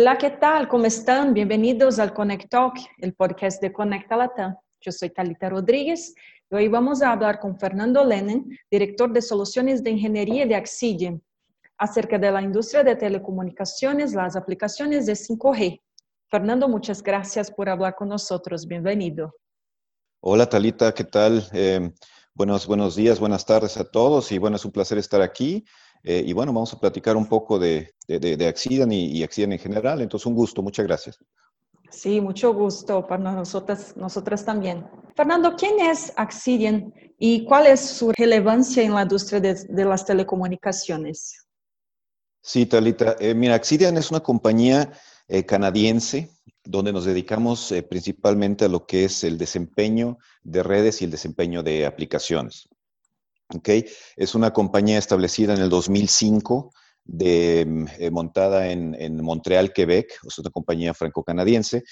Hola, ¿qué tal? ¿Cómo están? Bienvenidos al Connect Talk, el podcast de Conecta Latam. Yo soy Talita Rodríguez y hoy vamos a hablar con Fernando Lenin, director de Soluciones de Ingeniería de Axidian, acerca de la industria de telecomunicaciones, las aplicaciones de 5G. Fernando, muchas gracias por hablar con nosotros. Bienvenido. Hola, Talita, ¿qué tal? Eh, buenos, buenos días, buenas tardes a todos y bueno, es un placer estar aquí. Eh, y bueno, vamos a platicar un poco de, de, de Accidan y, y, Accidan en general. Entonces, un gusto, muchas gracias. Sí, mucho gusto para nosotras, nosotras también. Fernando, ¿quién es Accidian y cuál es su relevancia en la industria de, de las telecomunicaciones? Sí, Talita. Eh, mira, Accidian es una compañía eh, canadiense donde nos dedicamos eh, principalmente a lo que es el desempeño de redes y el desempeño de aplicaciones. Okay. Es una compañía establecida en el 2005, de, eh, montada en, Montreal, Quebec, es una compañía franco-canadiense,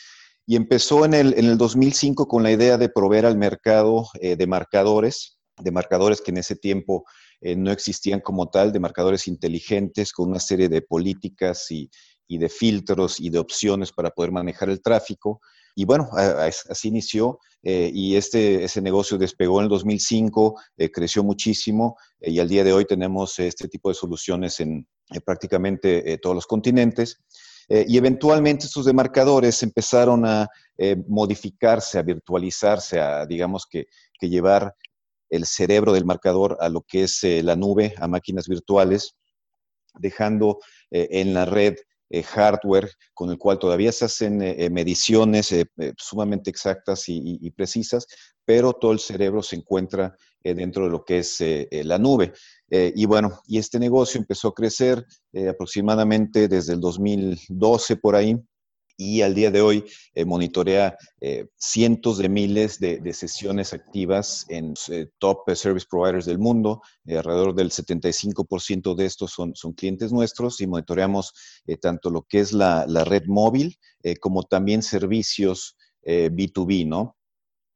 y empezó en el, en el, 2005 con la idea de proveer al mercado eh, de marcadores, de marcadores que en ese tiempo eh, no existían como tal, de marcadores inteligentes con una serie de políticas y de filtros y de opciones para poder manejar el tráfico. Y bueno, así inició eh, y este, ese negocio despegó en el 2005, eh, creció muchísimo eh, y al día de hoy tenemos este tipo de soluciones en prácticamente todos los continentes. y eventualmente estos demarcadores empezaron a modificarse, a virtualizarse, a digamos que, que, llevar el cerebro del marcador a lo que es la nube, a máquinas virtuales, dejando en la red eh, hardware con el cual todavía se hacen eh, eh mediciones sumamente exactas y, y, y, precisas, pero todo el cerebro se encuentra dentro de lo que es la nube. y bueno, y este negocio empezó a crecer aproximadamente desde el 2012 por ahí, y al día de hoy eh, monitorea eh, cientos de miles de, de, sesiones activas en eh, top service providers del mundo. Eh, alrededor del 75% de estos son, son, clientes nuestros y monitoreamos eh, tanto lo que es la, la red móvil eh, como también servicios B2B, ¿no?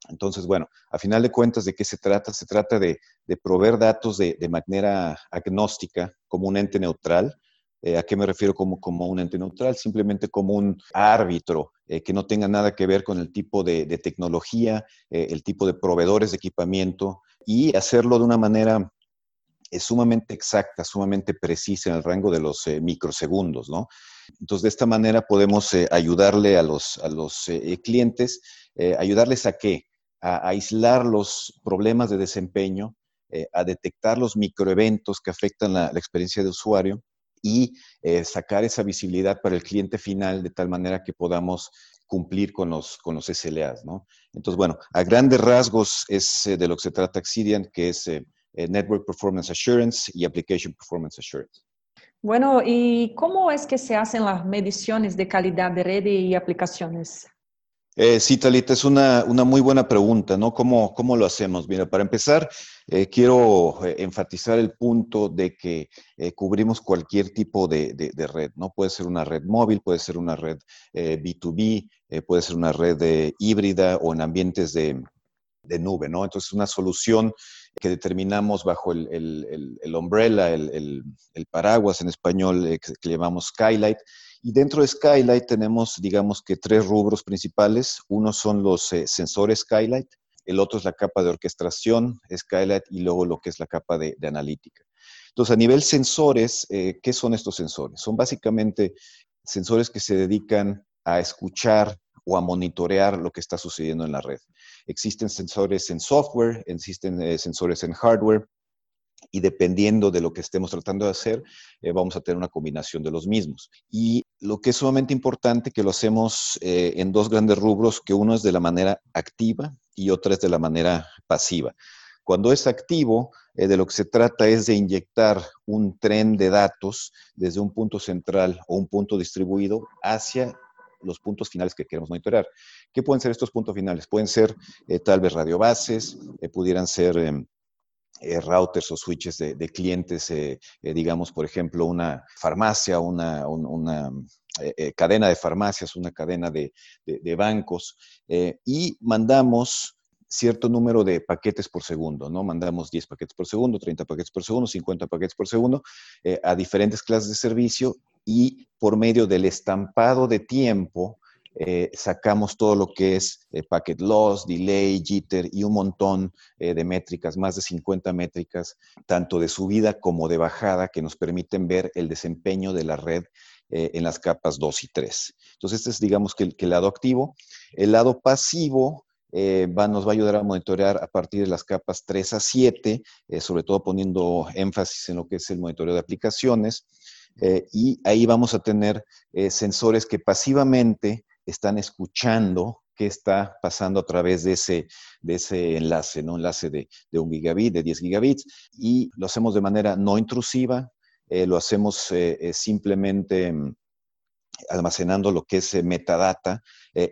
Entonces, bueno, a final de cuentas, ¿de qué se trata? Se trata de, de proveer datos de, de manera agnóstica como un ente neutral eh, ¿A qué me refiero como, como un ente neutral? Simplemente como un árbitro eh, que no tenga nada que ver con el tipo de, tecnología, eh, el tipo de proveedores de equipamiento y hacerlo de una manera sumamente exacta, sumamente precisa en el rango de los microsegundos, ¿no? Entonces, de esta manera podemos ayudarle a los, a los clientes, ayudarles a qué? A, aislar los problemas de desempeño, a detectar los microeventos que afectan la, la experiencia de usuario y eh, sacar esa visibilidad para el cliente final de tal manera que podamos cumplir con los, con los SLAs, ¿no? Entonces, bueno, a grandes rasgos es eh, de lo que se trata Accidian, que es eh, Network Performance Assurance y Application Performance Assurance. Bueno, ¿y cómo es que se hacen las mediciones de calidad de red y aplicaciones? Eh, sí, Talita, es una, una, muy buena pregunta, ¿no? ¿Cómo, cómo lo hacemos? Mira, para empezar, eh, quiero eh, enfatizar el punto de que eh, cubrimos cualquier tipo de, de, red, ¿no? Puede ser una red móvil, puede ser una red B2B, eh, puede ser una red híbrida o en ambientes de, de, nube, ¿no? Entonces, una solución que determinamos bajo el, el, el, el umbrella, el, paraguas en español, que, que llamamos Skylight, y dentro de Skylight tenemos, digamos que tres rubros principales. Uno son los eh, sensores Skylight, el otro es la capa de orquestación Skylight y luego lo que es la capa de, analítica. Entonces, a nivel sensores, eh, ¿qué son estos sensores? Son básicamente sensores que se dedican a escuchar o a monitorear lo que está sucediendo en la red. Existen sensores en software, existen eh, sensores en hardware, y dependiendo de lo que estemos tratando de hacer, eh, vamos a tener una combinación de los mismos. Y lo que es sumamente importante, que lo hacemos eh, en dos grandes rubros, que uno es de la manera activa y otra es de la manera pasiva. Cuando es activo, eh, de lo que se trata es de inyectar un tren de datos desde un punto central o un punto distribuido hacia los puntos finales que queremos monitorear. ¿Qué pueden ser estos puntos finales? Pueden ser tal vez radiobases, eh, pudieran ser em, eh, routers o switches de, de clientes, eh, eh, digamos, por ejemplo, una farmacia, una, un, una eh, cadena de farmacias, una cadena de, de, bancos, y mandamos cierto número de paquetes por segundo, ¿no? Mandamos 10 paquetes por segundo, 30 paquetes por segundo, 50 paquetes por segundo a diferentes clases de servicio y por medio del estampado de tiempo, eh, sacamos todo lo que es eh, packet loss, delay, jitter y un montón eh, de métricas, más de 50 métricas, tanto de subida como de bajada, que nos permiten ver el desempeño de la red en las capas 2 y 3. Entonces, este es, digamos, que el, lado activo. El lado pasivo nos va a ayudar a monitorear a partir de las capas 3 a 7, sobre todo poniendo énfasis en lo que es el monitoreo de aplicaciones. y ahí vamos a tener sensores que pasivamente están escuchando qué está pasando a través de ese, de ese enlace, ¿no? Enlace de, de un gigabit, de 10 gigabits, y lo hacemos de manera no intrusiva, eh, lo hacemos eh, eh, simplemente mm, almacenando lo que es metadata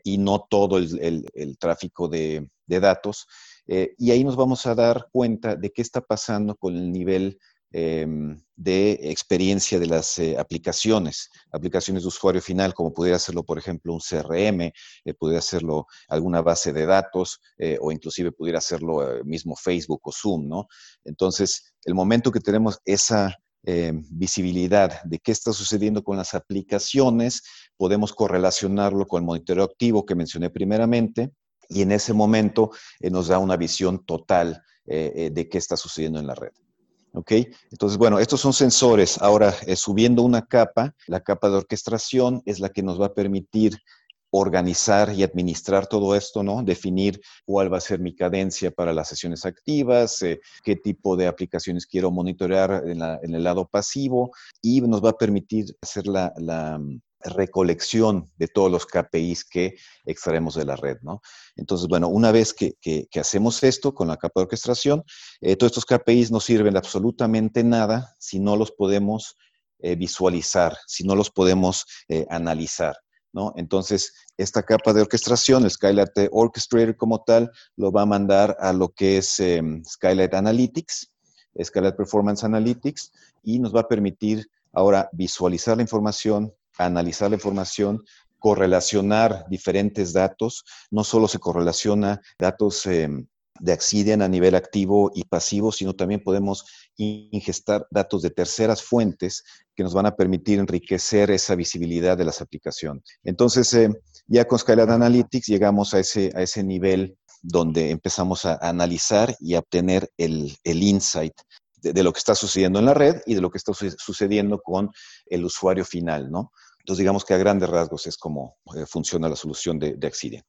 y no todo el, tráfico de, de datos. y ahí nos vamos a dar cuenta de qué está pasando con el nivel Em, de experiencia de las eh, aplicaciones, aplicaciones de usuario final, como pudiera hacerlo, por ejemplo, un CRM, eh, pudiera hacerlo alguna base de datos eh, o inclusive pudiera hacerlo mismo Facebook o Zoom, ¿no? Entonces, el momento que tenemos esa em, visibilidad de qué está sucediendo con las aplicaciones, podemos correlacionarlo con el monitoreo activo que mencioné primeramente y en ese momento nos da una visión total de qué está sucediendo en la red. ¿Ok? Entonces, bueno, estos son sensores. Ahora, eh, subiendo una capa, la capa de orquestación es la que nos va a permitir organizar y administrar todo esto, ¿no? Definir cuál va a ser mi cadencia para las sesiones activas, eh, qué tipo de aplicaciones quiero monitorear en, el lado pasivo y nos va a permitir hacer la, recolección de todos los KPIs que extraemos de la red, ¿no? Entonces, bueno, una vez que, hacemos esto con la capa de orquestación, eh, todos estos KPIs no sirven absolutamente nada si no los podemos eh, visualizar, si no los podemos eh, analizar, ¿no? Entonces, esta capa de orquestación, el Skylight Orchestrator como tal, lo va a mandar a lo que es em, Skylight Analytics, Skylight Performance Analytics, y nos va a permitir ahora visualizar la información, analizar la información, correlacionar diferentes datos. No solo se correlaciona datos em, de Accidian a nivel activo y pasivo, sino también podemos ingestar datos de terceras fuentes que nos van a permitir enriquecer esa visibilidad de las aplicaciones. Entonces, em, ya con Skylight Analytics llegamos a ese, a ese nivel donde empezamos a analizar y a obtener el, el insight de, lo que está sucediendo en la red y de lo que está sucediendo con el usuario final, ¿no? Entonces, digamos que a grandes rasgos es como eh, funciona la solución de, de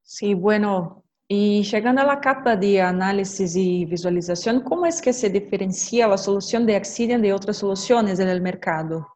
Sí, bueno, y llegando a la capa de análisis y visualización, ¿cómo es que se diferencia la solución de Accidian de otras soluciones en el mercado?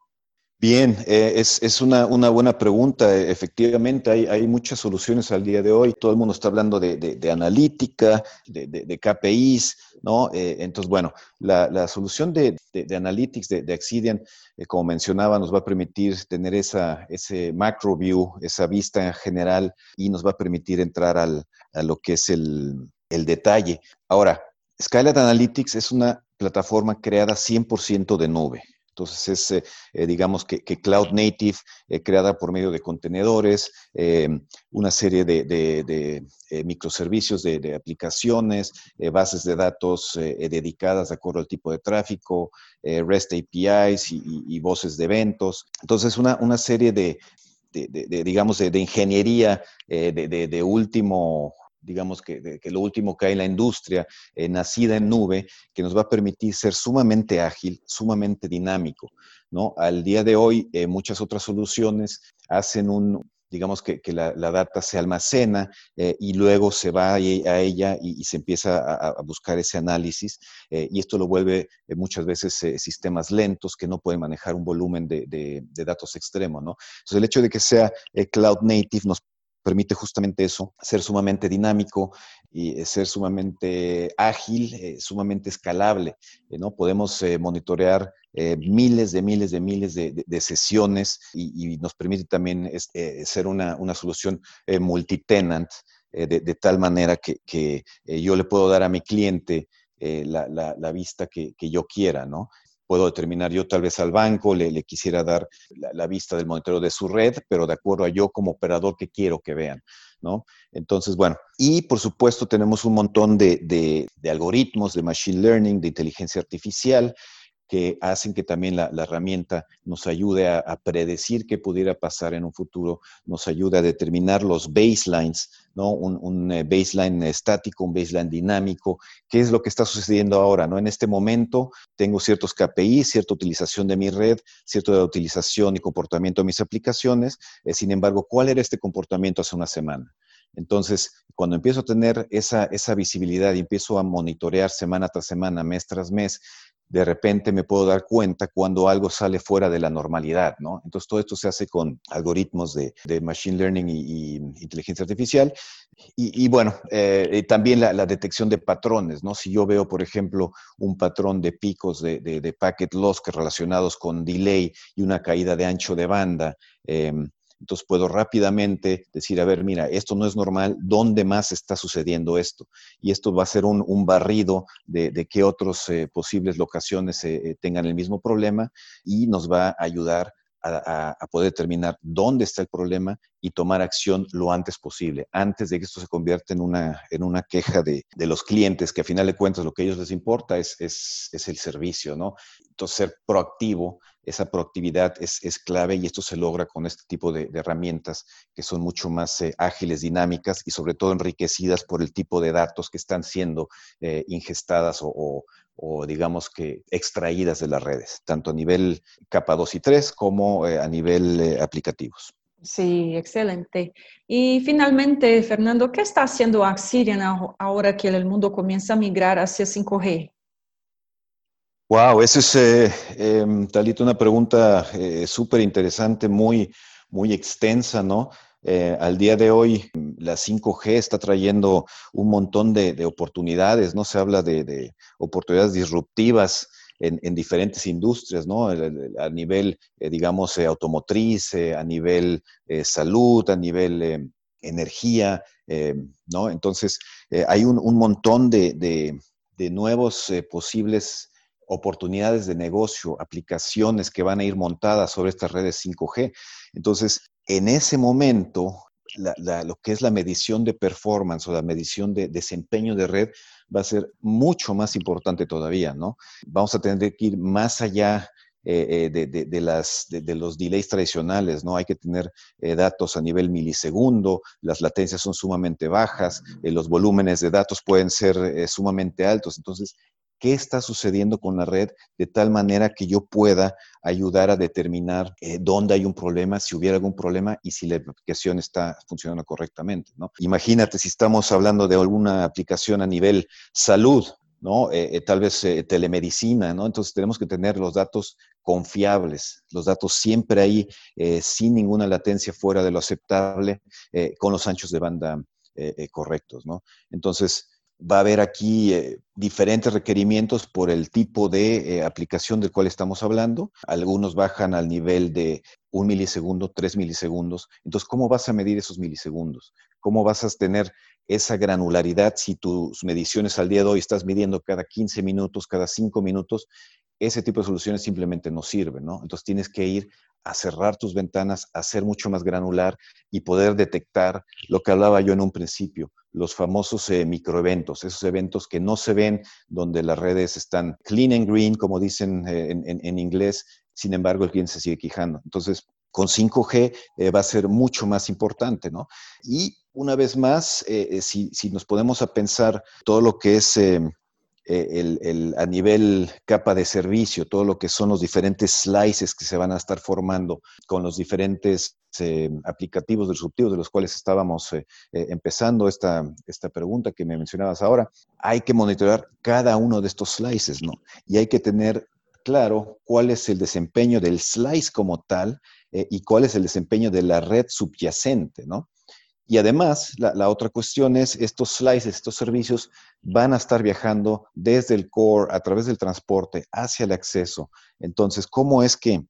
Bien, eh, es, una, buena pregunta. Efectivamente, hay, muchas soluciones al día de hoy. Todo el mundo está hablando de, analítica, de, KPIs, ¿no? Eh, entonces, bueno, la, solución de, Analytics de, Accidian, eh, como mencionaba, nos va a permitir tener esa, macro view, esa vista general y nos va a permitir entrar al, a lo que es el, el detalle. Ahora, Skylight Analytics es una plataforma creada 100% de nube. Entonces es, eh, eh, digamos que, Cloud Native, eh, creada por medio de contenedores, una serie de, microservicios de, aplicaciones, bases de datos dedicadas de acuerdo al tipo de tráfico, REST APIs y, voces de eventos. Entonces una, una serie de, digamos, de, ingeniería de, último digamos que, lo último que hay en la industria, eh, nacida en nube, que nos va a permitir ser sumamente ágil, sumamente dinámico. ¿no? Al día de hoy, eh, muchas otras soluciones hacen un, digamos que, la, data se almacena eh, y luego se va a, ella y, se empieza a, buscar ese análisis y esto lo vuelve muchas veces sistemas lentos que no pueden manejar un volumen de, de datos extremo, ¿no? Entonces el hecho de que sea cloud native nos permite justamente eso, ser sumamente dinámico y eh, ser sumamente ágil, eh, sumamente escalable. Eh, ¿no? Podemos monitorear miles de miles de miles de, sesiones y, nos permite también ser una, solución multitenant, de, tal manera que, yo le puedo dar a mi cliente la, vista que, que, yo quiera, ¿no? Puedo determinar yo tal vez al banco, le, quisiera dar la, vista del monitoreo de su red, pero de acuerdo a yo como operador que quiero que vean, ¿no? Entonces, bueno, y por supuesto tenemos un montón de, algoritmos de machine learning, de inteligencia artificial, que hacen que también la, herramienta nos ayude a, predecir qué pudiera pasar en un futuro, nos ayude a determinar los baselines, ¿no? Un, eh, baseline estático, un baseline dinámico, qué es lo que está sucediendo ahora, ¿no? En este momento tengo ciertos KPI, cierta utilización de mi red, cierta utilización y comportamiento de mis aplicaciones, eh, sin embargo, ¿cuál era este comportamiento hace una semana? Entonces, cuando empiezo a tener esa, esa visibilidad y empiezo a monitorear semana tras semana, mes tras mes, de repente me puedo dar cuenta cuando algo sale fuera de la normalidad, ¿no? Entonces todo esto se hace con algoritmos de, Machine Learning y, inteligencia artificial. Y, bueno, eh, también la, detección de patrones, ¿no? Si yo veo, por ejemplo, un patrón de picos de, de packet loss que relacionados con delay y una caída de ancho de banda, em, entonces puedo rápidamente decir, a ver, mira, esto no es normal, ¿dónde más está sucediendo esto? Y esto va a ser un, barrido de, de qué otras eh, posibles locaciones eh, eh, tengan el mismo problema y nos va a ayudar a, poder determinar dónde está el problema y tomar acción lo antes posible, antes de que esto se convierta en una, en una queja de, los clientes, que a final de cuentas lo que a ellos les importa es, es, es el servicio, ¿no? Entonces, ser proactivo esa proactividad es, clave y esto se logra con este tipo de, herramientas que son mucho más eh, ágiles, dinámicas y sobre todo enriquecidas por el tipo de datos que están siendo eh, ingestadas o, digamos que extraídas de las redes, tanto a nivel capa 2 y 3 como eh, a nivel aplicativos. Sí, excelente. Y finalmente, Fernando, ¿qué está haciendo Axirian ahora que el mundo comienza a migrar hacia 5G? Wow, esa es, eh, em, Talita, una pregunta eh, súper interesante, muy, muy extensa, ¿no? Eh, al día de hoy, la 5G está trayendo un montón de, oportunidades, ¿no? Se habla de, oportunidades disruptivas en, diferentes industrias, ¿no? A nivel, digamos, automotriz, a nivel salud, a nivel energía, ¿no? Entonces, hay un, un montón de, nuevos posibles oportunidades de negocio, aplicaciones que van a ir montadas sobre estas redes 5G. Entonces, en ese momento, lo que es la medición de performance o la medición de desempeño de red va a ser mucho más importante todavía, ¿no? Vamos a tener que ir más allá eh, eh, de, las, de, los delays tradicionales, ¿no? Hay que tener eh, datos a nivel milisegundo, las latencias son sumamente bajas, los volúmenes de datos pueden ser sumamente altos. Entonces, qué está sucediendo con la red de tal manera que yo pueda ayudar a determinar eh, dónde hay un problema, si hubiera algún problema y si la aplicación está funcionando correctamente. ¿no? Imagínate si estamos hablando de alguna aplicación a nivel salud, ¿no? Eh, eh, tal vez telemedicina, ¿no? Entonces tenemos que tener los datos confiables, los datos siempre ahí, sin ninguna latencia fuera de lo aceptable, con los anchos de banda correctos, ¿no? Entonces, va a haber aquí eh, diferentes requerimientos por el tipo de eh, aplicación del cual estamos hablando. Algunos bajan al nivel de un milisegundo, tres milisegundos. Entonces, ¿cómo vas a medir esos milisegundos? ¿Cómo vas a tener esa granularidad si tus mediciones al día de hoy estás midiendo cada 15 minutos, cada 5 minutos? Ese tipo de soluciones simplemente no sirven, ¿no? Entonces tienes que ir a cerrar tus ventanas, a ser mucho más granular y poder detectar lo que hablaba yo en un principio, los famosos eh, microeventos, esos eventos que no se ven donde las redes están clean and green, como dicen eh, en, inglés, sin embargo el cliente se sigue quejando. Entonces, con 5G eh, va a ser mucho más importante, ¿no? Y una vez más, si, si, nos podemos a pensar todo lo que es eh, el, a nivel capa de servicio, todo lo que son los diferentes slices que se van a estar formando con los diferentes eh, aplicativos disruptivos de los cuales estábamos eh, empezando esta, esta pregunta que me mencionabas ahora, hay que monitorear cada uno de estos slices, ¿no? Y hay que tener claro cuál es el desempeño del slice como tal y cuál es el desempeño de la red subyacente, ¿no? Y además, la, otra cuestión es, estos slices, estos servicios van a estar viajando desde el core, a través del transporte, hacia el acceso. Entonces, ¿cómo es que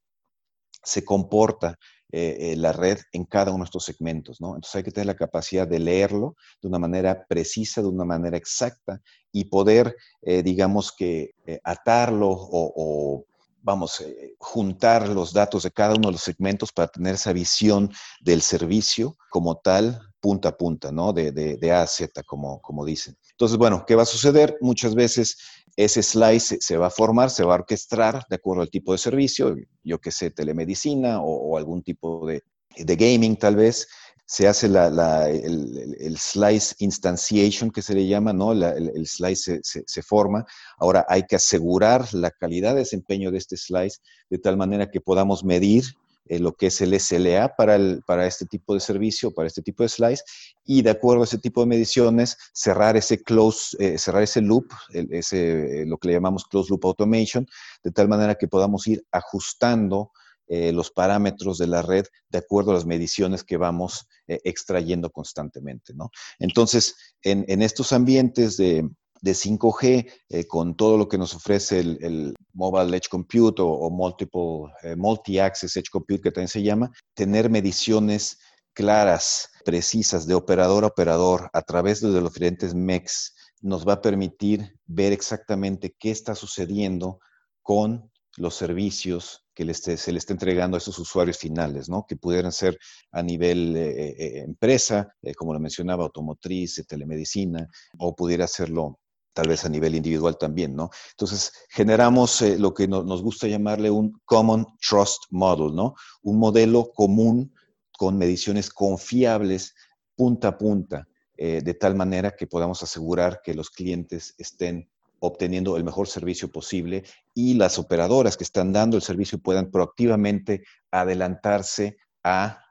se comporta eh, eh, la red en cada uno de estos segmentos? ¿no? Entonces, hay que tener la capacidad de leerlo de una manera precisa, de una manera exacta y poder, eh, digamos que, atarlo o vamos, juntar los datos de cada uno de los segmentos para tener esa visión del servicio como tal, punta a punta, ¿no? De, de, A a Z, como, como dicen. Entonces, bueno, ¿qué va a suceder? Muchas veces ese slice se va a formar, se va a orquestar de acuerdo al tipo de servicio, yo que sé, telemedicina o, algún tipo de, gaming tal vez. Se hace el, slice instantiation que se le llama, ¿no? el, slice se, forma. Ahora hay que asegurar la calidad de desempeño de este slice de tal manera que podamos medir eh, lo que es el SLA para, el, para este tipo de servicio, para este tipo de slice, y de acuerdo a ese tipo de mediciones, cerrar ese close, eh, cerrar ese loop, ese, eh, lo que le llamamos closed loop automation, de tal manera que podamos ir ajustando los parámetros de la red de acuerdo a las mediciones que vamos extrayendo constantemente. ¿no? Entonces, en, en estos ambientes de, de 5G eh, con todo lo que nos ofrece el, Mobile Edge Compute o, Multiple, eh, Multi-Access Edge Compute, que también se llama, tener mediciones claras, precisas, de operador a operador a través de los diferentes MECs, nos va a permitir ver exactamente qué está sucediendo con los servicios que se le está entregando a esos usuarios finales, ¿no? que pudieran ser a nivel eh, empresa, como lo mencionaba, automotriz, telemedicina, o pudiera serlo tal vez a nivel individual también, ¿no? Entonces, generamos eh, lo que nos gusta llamarle un Common Trust Model, ¿no? Un modelo común con mediciones confiables punta a punta, eh, de tal manera que podamos asegurar que los clientes estén obteniendo el mejor servicio posible y las operadoras que están dando el servicio puedan proactivamente adelantarse a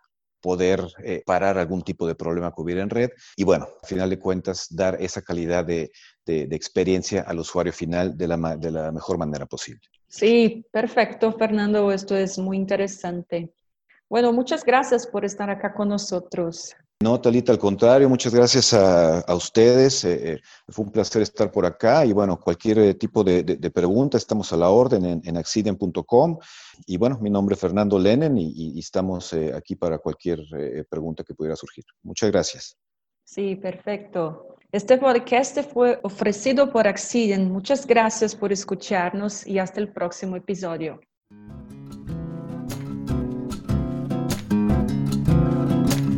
poder eh, parar algún tipo de problema que hubiera en red y bueno, al final de cuentas, dar esa calidad de, experiencia al usuario final de la, de la mejor manera posible. Sí, perfecto, Fernando, esto es muy interesante. Bueno, muchas gracias por estar acá con nosotros. No, Talita, al contrario, muchas gracias a, ustedes. Eh, eh, fue un placer estar por acá y bueno, cualquier eh, tipo de, pregunta, estamos a la orden en, en accident.com. Y bueno, mi nombre es Fernando Lenen y, estamos aquí para cualquier pregunta que pudiera surgir. Muchas gracias. Sí, perfecto. Este podcast fue ofrecido por Accident. Muchas gracias por escucharnos y hasta el próximo episodio.